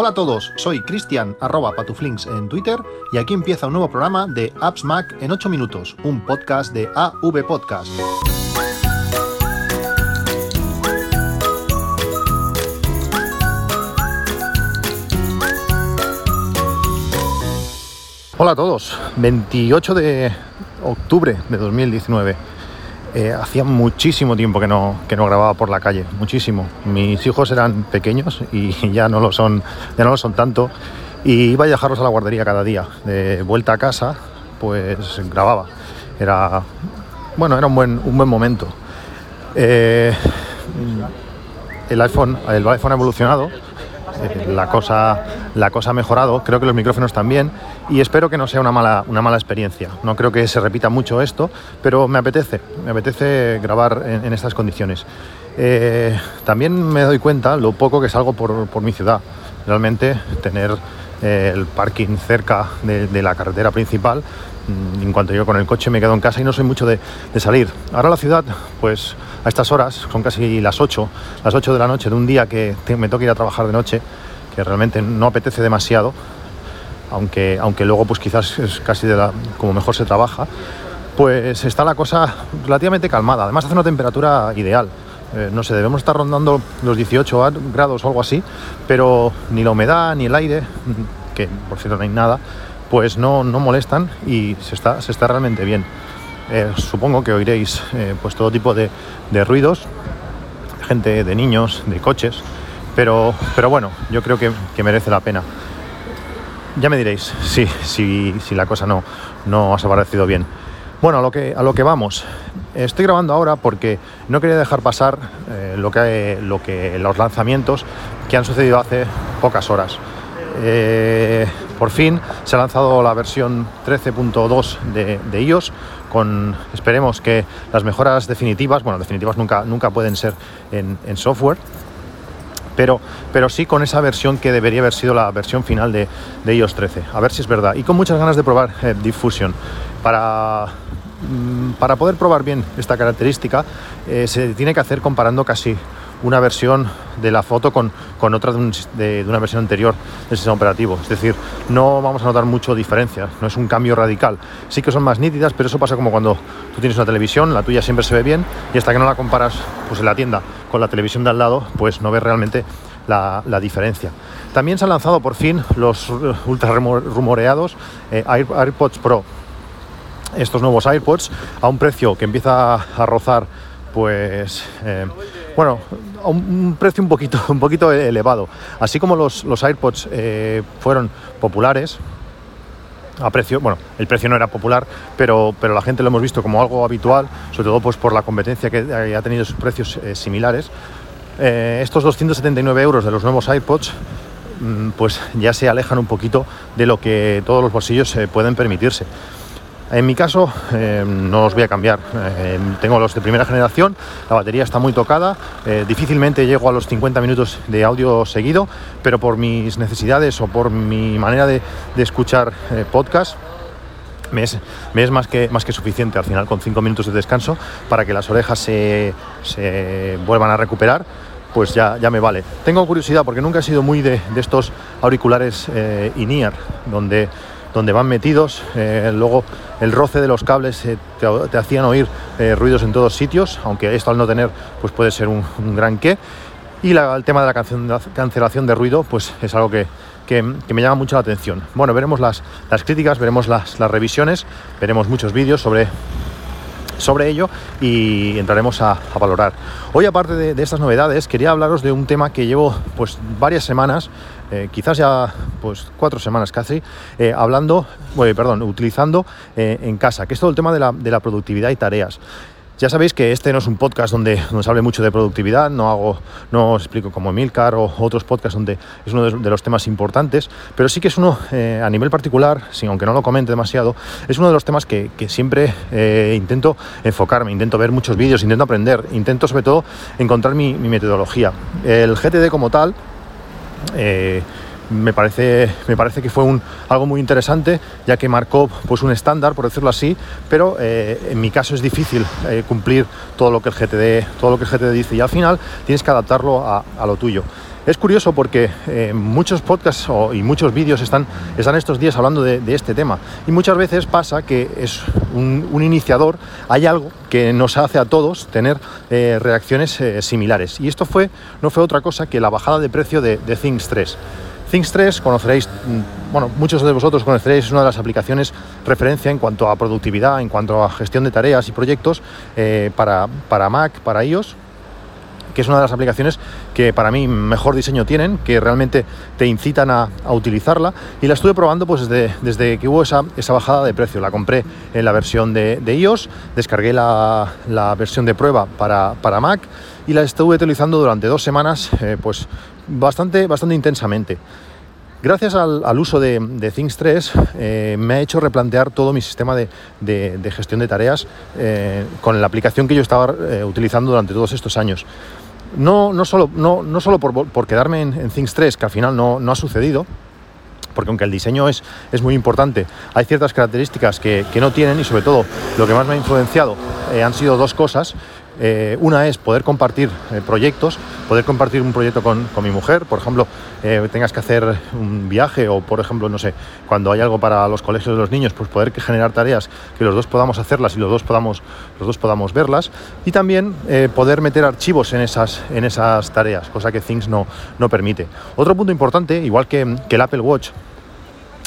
Hola a todos, soy Cristian arroba patuflinks en Twitter y aquí empieza un nuevo programa de Apps Mac en 8 minutos, un podcast de AV Podcast. Hola a todos, 28 de octubre de 2019. Eh, hacía muchísimo tiempo que no, que no grababa por la calle, muchísimo. Mis hijos eran pequeños y ya no lo son, ya no lo son tanto. Y iba a dejarlos a la guardería cada día. De vuelta a casa, pues grababa. Era bueno, era un buen, un buen momento. Eh, el iPhone, el iPhone ha evolucionado la, cosa, la cosa ha mejorado, creo que los micrófonos también y espero que no sea una mala, una mala experiencia. No creo que se repita mucho esto, pero me apetece, me apetece grabar en, estas condiciones. Eh, también me doy cuenta lo poco que salgo por, por mi ciudad. Realmente tener el parking cerca de, la carretera principal mm, en cuanto yo con el coche me quedo en casa y no soy mucho de, salir. Ahora la ciudad, pues a estas horas, son casi las 8, las 8 de la noche de un día que me toca ir a trabajar de noche, que realmente no apetece demasiado, aunque, aunque luego pues quizás es casi de la, como mejor se trabaja, pues está la cosa relativamente calmada. Además hace una temperatura ideal. Eh, no sé, debemos estar rondando los 18 grados o algo así, pero ni la humedad ni el aire, que por cierto no hay nada, pues no, no molestan y se está, se está realmente bien. Eh, supongo que oiréis eh, pues todo tipo de, ruidos, gente, de niños, de coches, pero, pero bueno, yo creo que, merece la pena. Ya me diréis si, si, si la cosa no, no ha parecido bien. Bueno, a lo que, a lo que vamos. Estoy grabando ahora porque no quería dejar pasar eh, lo, que, lo que, los lanzamientos que han sucedido hace pocas horas. por fin se ha lanzado la versión 13.2 de, de iOS con, esperemos que las mejoras definitivas, bueno, definitivas nunca, nunca pueden ser en, software, pero, pero, sí con esa versión que debería haber sido la versión final de, iOS 13. A ver si es verdad. Y con muchas ganas de probar eh, Diffusion. Para, para poder probar bien esta característica, eh, se tiene que hacer comparando casi una versión de la foto con, otra de, una versión anterior del sistema operativo. Es decir, no vamos a notar mucho diferencia, no es un cambio radical. Sí que son más nítidas, pero eso pasa como cuando tú tienes una televisión, la tuya siempre se ve bien y hasta que no la comparas pues, en la tienda con la televisión de al lado, pues no ves realmente la, diferencia. También se han lanzado por fin los ultra rumoreados eh, AirPods Pro. Estos nuevos AirPods a un precio que empieza a rozar pues eh, bueno, a un precio un poquito, un poquito elevado. Así como los, los AirPods eh, fueron populares, a precio, bueno, el precio no era popular, pero, pero la gente lo hemos visto como algo habitual, sobre todo pues por la competencia que ha tenido sus precios eh, similares. estos 279 euros de los nuevos AirPods mm, pues ya se alejan un poquito de lo que todos los bolsillos pueden permitirse. En mi caso, eh, no os voy a cambiar. Eh, tengo los de primera generación, la batería está muy tocada, eh, difícilmente llego a los 50 minutos de audio seguido, pero por mis necesidades o por mi manera de, escuchar podcast, me es, más, que, más que suficiente al final con 5 minutos de descanso para que las orejas se, vuelvan a recuperar pues ya, ya, me vale. Tengo curiosidad porque nunca he sido muy de, de estos auriculares in-ear, donde donde van metidos. Eh, luego el roce de los cables eh, te, hacían oír eh, ruidos en todos sitios, aunque esto al no tener pues puede ser un, gran qué. Y el tema de la cancelación de ruido pues es algo que, me llama mucho la atención. Bueno, veremos las, las críticas, veremos las, revisiones, veremos muchos vídeos sobre, sobre ello y entraremos a, valorar. Hoy, aparte de, estas novedades, quería hablaros de un tema que llevo pues varias semanas eh, quizás ya pues cuatro semanas casi, eh, hablando, perdón, utilizando eh, en casa, que es todo el tema de la, de la, productividad y tareas. Ya sabéis que este no es un podcast donde nos hable mucho de productividad, no hago, no explico como Emilcar o otros podcasts donde es uno de, los temas importantes, pero sí que es uno a nivel particular, aunque no lo comente demasiado, es uno de los temas que, siempre intento enfocarme, intento ver muchos vídeos, intento aprender, intento sobre todo encontrar mi, mi metodología. El GTD como tal, eh, me parece, me parece que fue un, algo muy interesante, ya que marcó pues, un estándar, por decirlo así, pero eh, en mi caso es difícil eh, cumplir todo lo, que el GTD, todo lo que el GTD dice y al final tienes que adaptarlo a, lo tuyo. Es curioso porque eh, muchos podcasts y muchos vídeos están, están estos días hablando de, este tema y muchas veces pasa que es un, iniciador, hay algo que nos hace a todos tener eh, reacciones eh, similares y esto fue, no fue otra cosa que la bajada de precio de, de Things 3. Things 3 conoceréis, mm, bueno, muchos de vosotros conoceréis, es una de las aplicaciones referencia en cuanto a productividad, en cuanto a gestión de tareas y proyectos para, para Mac, para iOS que es una de las aplicaciones que para mí mejor diseño tienen, que realmente te incitan a, utilizarla. Y la estuve probando pues desde, desde que hubo esa, esa, bajada de precio. La compré en la versión de, iOS, descargué la, versión de prueba para, para, Mac y la estuve utilizando durante dos semanas eh, pues bastante, bastante intensamente. Gracias al, uso de, Things 3 eh, me ha hecho replantear todo mi sistema de, gestión de tareas eh, con la aplicación que yo estaba utilizando durante todos estos años. No, no solo, no, no solo por, quedarme en, Things 3, que al final no, ha sucedido, porque aunque el diseño es, es muy importante, hay ciertas características que, no tienen y sobre todo lo que más me ha influenciado eh, han sido dos cosas eh, una es poder compartir eh, proyectos, poder compartir un proyecto con, mi mujer, por ejemplo, eh, tengas que hacer un viaje o, por ejemplo, no sé, cuando hay algo para los colegios de los niños, pues poder generar tareas que los dos podamos hacerlas y los dos podamos, los dos podamos verlas. Y también poder meter archivos en esas, en esas tareas, cosa que Things no, no permite. Otro punto importante, igual que, el Apple Watch,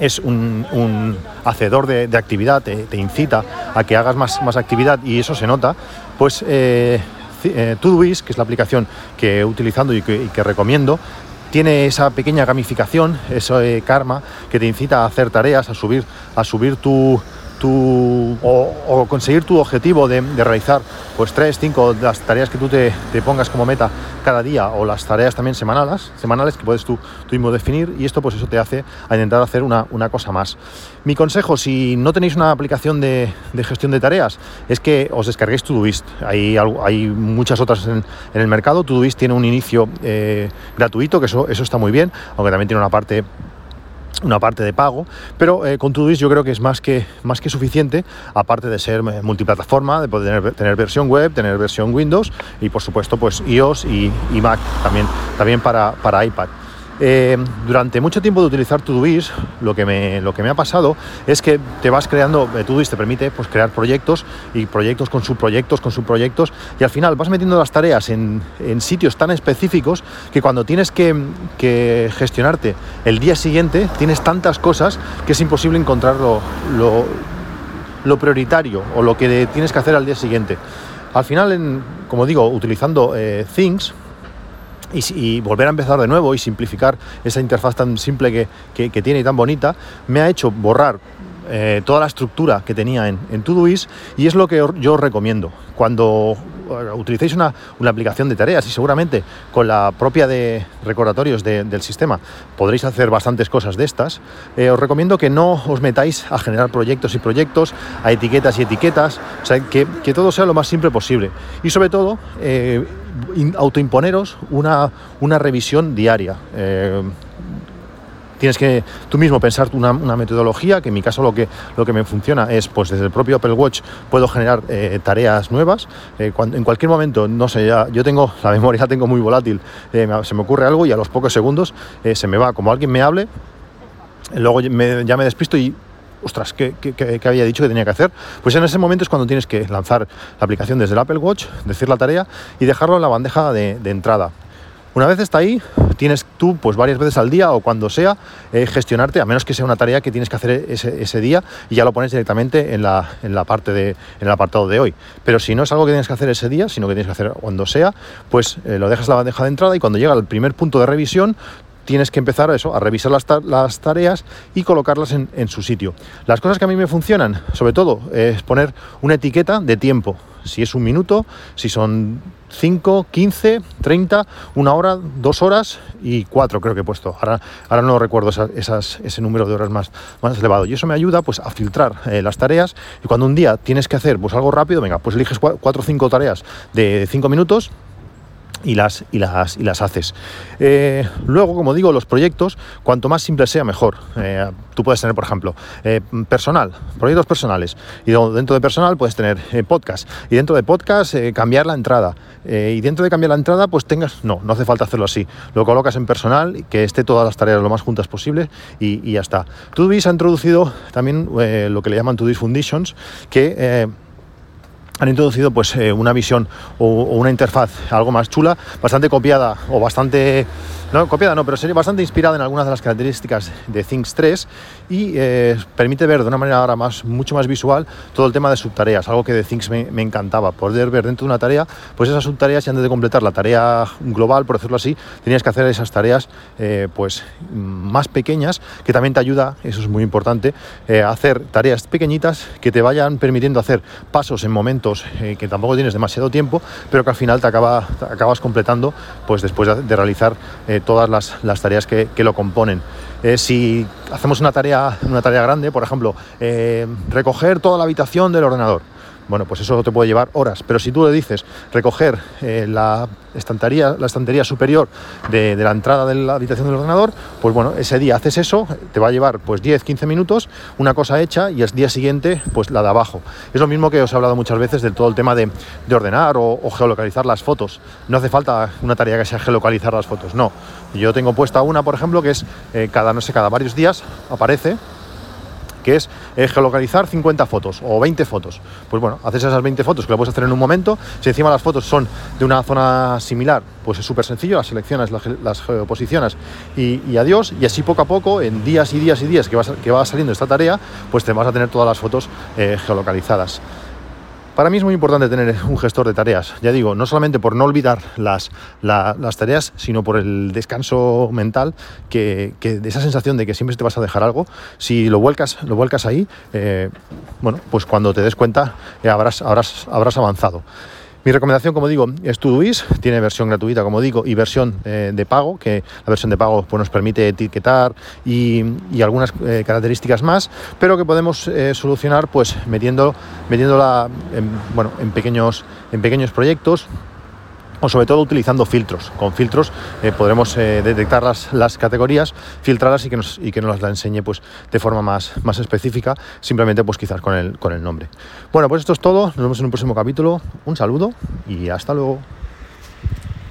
es un, hacedor de, actividad, te, incita a que hagas más, más actividad y eso se nota, pues eh, eh, que es la aplicación que he utilizando y que, recomiendo, tiene esa pequeña gamificación, ese karma que te incita a hacer tareas, a subir, a subir tu, o, conseguir tu objetivo de, realizar pues tres, cinco las tareas que tú te, pongas como meta cada día o las tareas también semanales, semanales que puedes tú, mismo definir y esto pues eso te hace a intentar hacer una, cosa más. Mi consejo, si no tenéis una aplicación de, gestión de tareas, es que os descarguéis Todoist. Hay, hay muchas otras en, el mercado. Todoist tiene un inicio eh, gratuito, que eso, eso está muy bien, aunque también tiene una parte una parte de pago, pero eh, con Todoist yo creo que es más que, más que suficiente, aparte de ser eh, multiplataforma, de poder tener, versión web, tener versión Windows y por supuesto pues iOS y, Mac también, también para, para iPad. Eh, durante mucho tiempo de utilizar Todoist, lo que, me, lo que me ha pasado es que te vas creando, eh, Todoist te permite pues, crear proyectos y proyectos con subproyectos, con subproyectos, y al final vas metiendo las tareas en, sitios tan específicos que cuando tienes que, gestionarte el día siguiente, tienes tantas cosas que es imposible encontrar lo, prioritario o lo que tienes que hacer al día siguiente. Al final, como digo, utilizando eh, Things, y, volver a empezar de nuevo y simplificar esa interfaz tan simple que, tiene y tan bonita, me ha hecho borrar eh, toda la estructura que tenía en, en Todoist y es lo que yo os recomiendo. Cuando eh, utilicéis una, aplicación de tareas y seguramente con la propia de recordatorios del sistema podréis hacer bastantes cosas de estas, eh, os recomiendo que no os metáis a generar proyectos y proyectos, a etiquetas y etiquetas, o sea, que, todo sea lo más simple posible. Y sobre todo, autoimponeros una, una revisión diaria. Tienes que tú mismo pensar una, metodología, que en mi caso lo que, lo que me funciona es, pues desde el propio Apple Watch puedo generar eh, tareas nuevas. Eh, en cualquier momento, no sé, ya, yo tengo, la memoria la tengo muy volátil, se me ocurre algo y a los pocos segundos se me va, como alguien me hable, luego ya me despisto y ostras, ¿qué, había dicho que tenía que hacer? Pues en ese momento es cuando tienes que lanzar la aplicación desde el Apple Watch, decir la tarea y dejarlo en la bandeja de, entrada. Una vez está ahí, tienes tú, pues varias veces al día o cuando sea, eh, gestionarte, a menos que sea una tarea que tienes que hacer ese, día y ya lo pones directamente en la, en la parte de, en el apartado de hoy. Pero si no es algo que tienes que hacer ese día, sino que tienes que hacer cuando sea, pues eh, lo dejas en la bandeja de entrada y cuando llega el primer punto de revisión, tienes que empezar a eso, a revisar las, tareas y colocarlas en, su sitio. Las cosas que a mí me funcionan, sobre todo, es poner una etiqueta de tiempo. Si es un minuto, si son 5, 15, 30, una hora, dos horas y cuatro creo que he puesto. Ahora, ahora no recuerdo ese número de horas más, más elevado. Y eso me ayuda pues, a filtrar eh, las tareas y cuando un día tienes que hacer pues, algo rápido, venga, pues eliges cuatro o cinco tareas de cinco minutos y las, y las, y las haces. Eh, luego, como digo, los proyectos, cuanto más simple sea, mejor. Eh, tú puedes tener, por ejemplo, eh, personal, proyectos personales. Y dentro de personal puedes tener podcast. Y dentro de podcast, cambiar la entrada. y dentro de cambiar la entrada, pues tengas. No, no hace falta hacerlo así. Lo colocas en personal, que esté todas las tareas lo más juntas posible y, y ya está. Todoist ha introducido también lo que le llaman Todoist Foundations, que han introducido pues eh, una visión o, una interfaz algo más chula, bastante copiada o bastante no copiada no, pero sería bastante inspirada en algunas de las características de Things 3 y eh, permite ver de una manera ahora más, mucho más visual todo el tema de subtareas, algo que de Things me, encantaba, poder ver dentro de una tarea, pues esas subtareas y antes de completar la tarea global, por decirlo así, tenías que hacer esas tareas eh, pues más pequeñas, que también te ayuda, eso es muy importante, a hacer tareas pequeñitas que te vayan permitiendo hacer pasos en momentos que tampoco tienes demasiado tiempo, pero que al final te, acaba, acabas completando pues después de, realizar todas las, tareas que, lo componen. Eh, si hacemos una tarea, una tarea grande, por ejemplo, eh, recoger toda la habitación del ordenador, bueno, pues eso te puede llevar horas. Pero si tú le dices recoger eh, la, estantería, la estantería superior de, la entrada de la habitación del ordenador, pues bueno, ese día haces eso, te va a llevar pues 10-15 minutos, una cosa hecha y el día siguiente pues la de abajo. Es lo mismo que os he hablado muchas veces de todo el tema de, ordenar o, geolocalizar las fotos. No hace falta una tarea que sea geolocalizar las fotos, no. Yo tengo puesta una, por ejemplo, que es eh, cada, no sé, cada varios días aparece que es eh, geolocalizar 50 fotos o 20 fotos. Pues bueno, haces esas 20 fotos que lo puedes hacer en un momento. Si encima las fotos son de una zona similar, pues es súper sencillo, las seleccionas, las, geoposicionas y, adiós. Y así poco a poco, en días y días y días que va, que va saliendo esta tarea, pues te vas a tener todas las fotos eh, geolocalizadas. Para mí es muy importante tener un gestor de tareas, ya digo, no solamente por no olvidar las, las tareas, sino por el descanso mental, que, de esa sensación de que siempre te vas a dejar algo, si lo vuelcas, lo vuelcas ahí, eh, bueno, pues cuando te des cuenta eh, habrás, habrás, habrás avanzado. Mi recomendación, como digo, es Todoist, tiene versión gratuita, como digo, y versión eh, de pago, que la versión de pago pues, nos permite etiquetar y, algunas eh, características más, pero que podemos eh, solucionar pues metiéndola en, bueno, en, pequeños, en pequeños proyectos o sobre todo utilizando filtros. Con filtros eh, podremos eh, detectar las, categorías, filtrarlas y que nos, y que nos las enseñe pues, de forma más, más específica, simplemente pues quizás con el, con el nombre. Bueno, pues esto es todo, nos vemos en un próximo capítulo, un saludo y hasta luego.